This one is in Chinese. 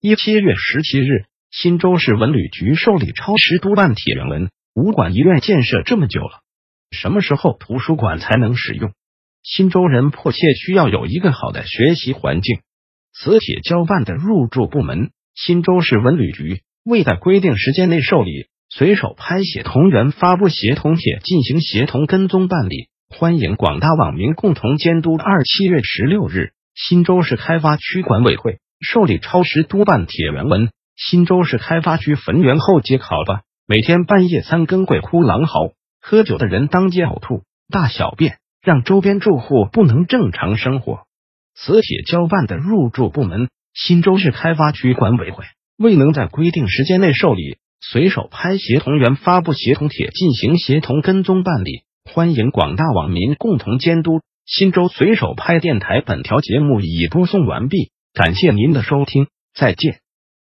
一七月十七日，新州市文旅局受理超时督办铁原文。武馆医院建设这么久了，什么时候图书馆才能使用？新州人迫切需要有一个好的学习环境。磁铁交办的入驻部门新州市文旅局未在规定时间内受理随手拍写同源发布协同帖进行协同跟踪办理，欢迎广大网民共同监督。二七月十六日，新州市开发区管委会。受理超时督办铁原文，新州市开发区汾源后街考吧，每天半夜三更鬼哭狼嚎，喝酒的人当街呕吐、大小便，让周边住户不能正常生活。磁铁交办的入驻部门新州市开发区管委会未能在规定时间内受理随手拍协同员发布协同帖进行协同跟踪办理，欢迎广大网民共同监督。新州随手拍电台本条节目已播送完毕。感谢您的收听，再见。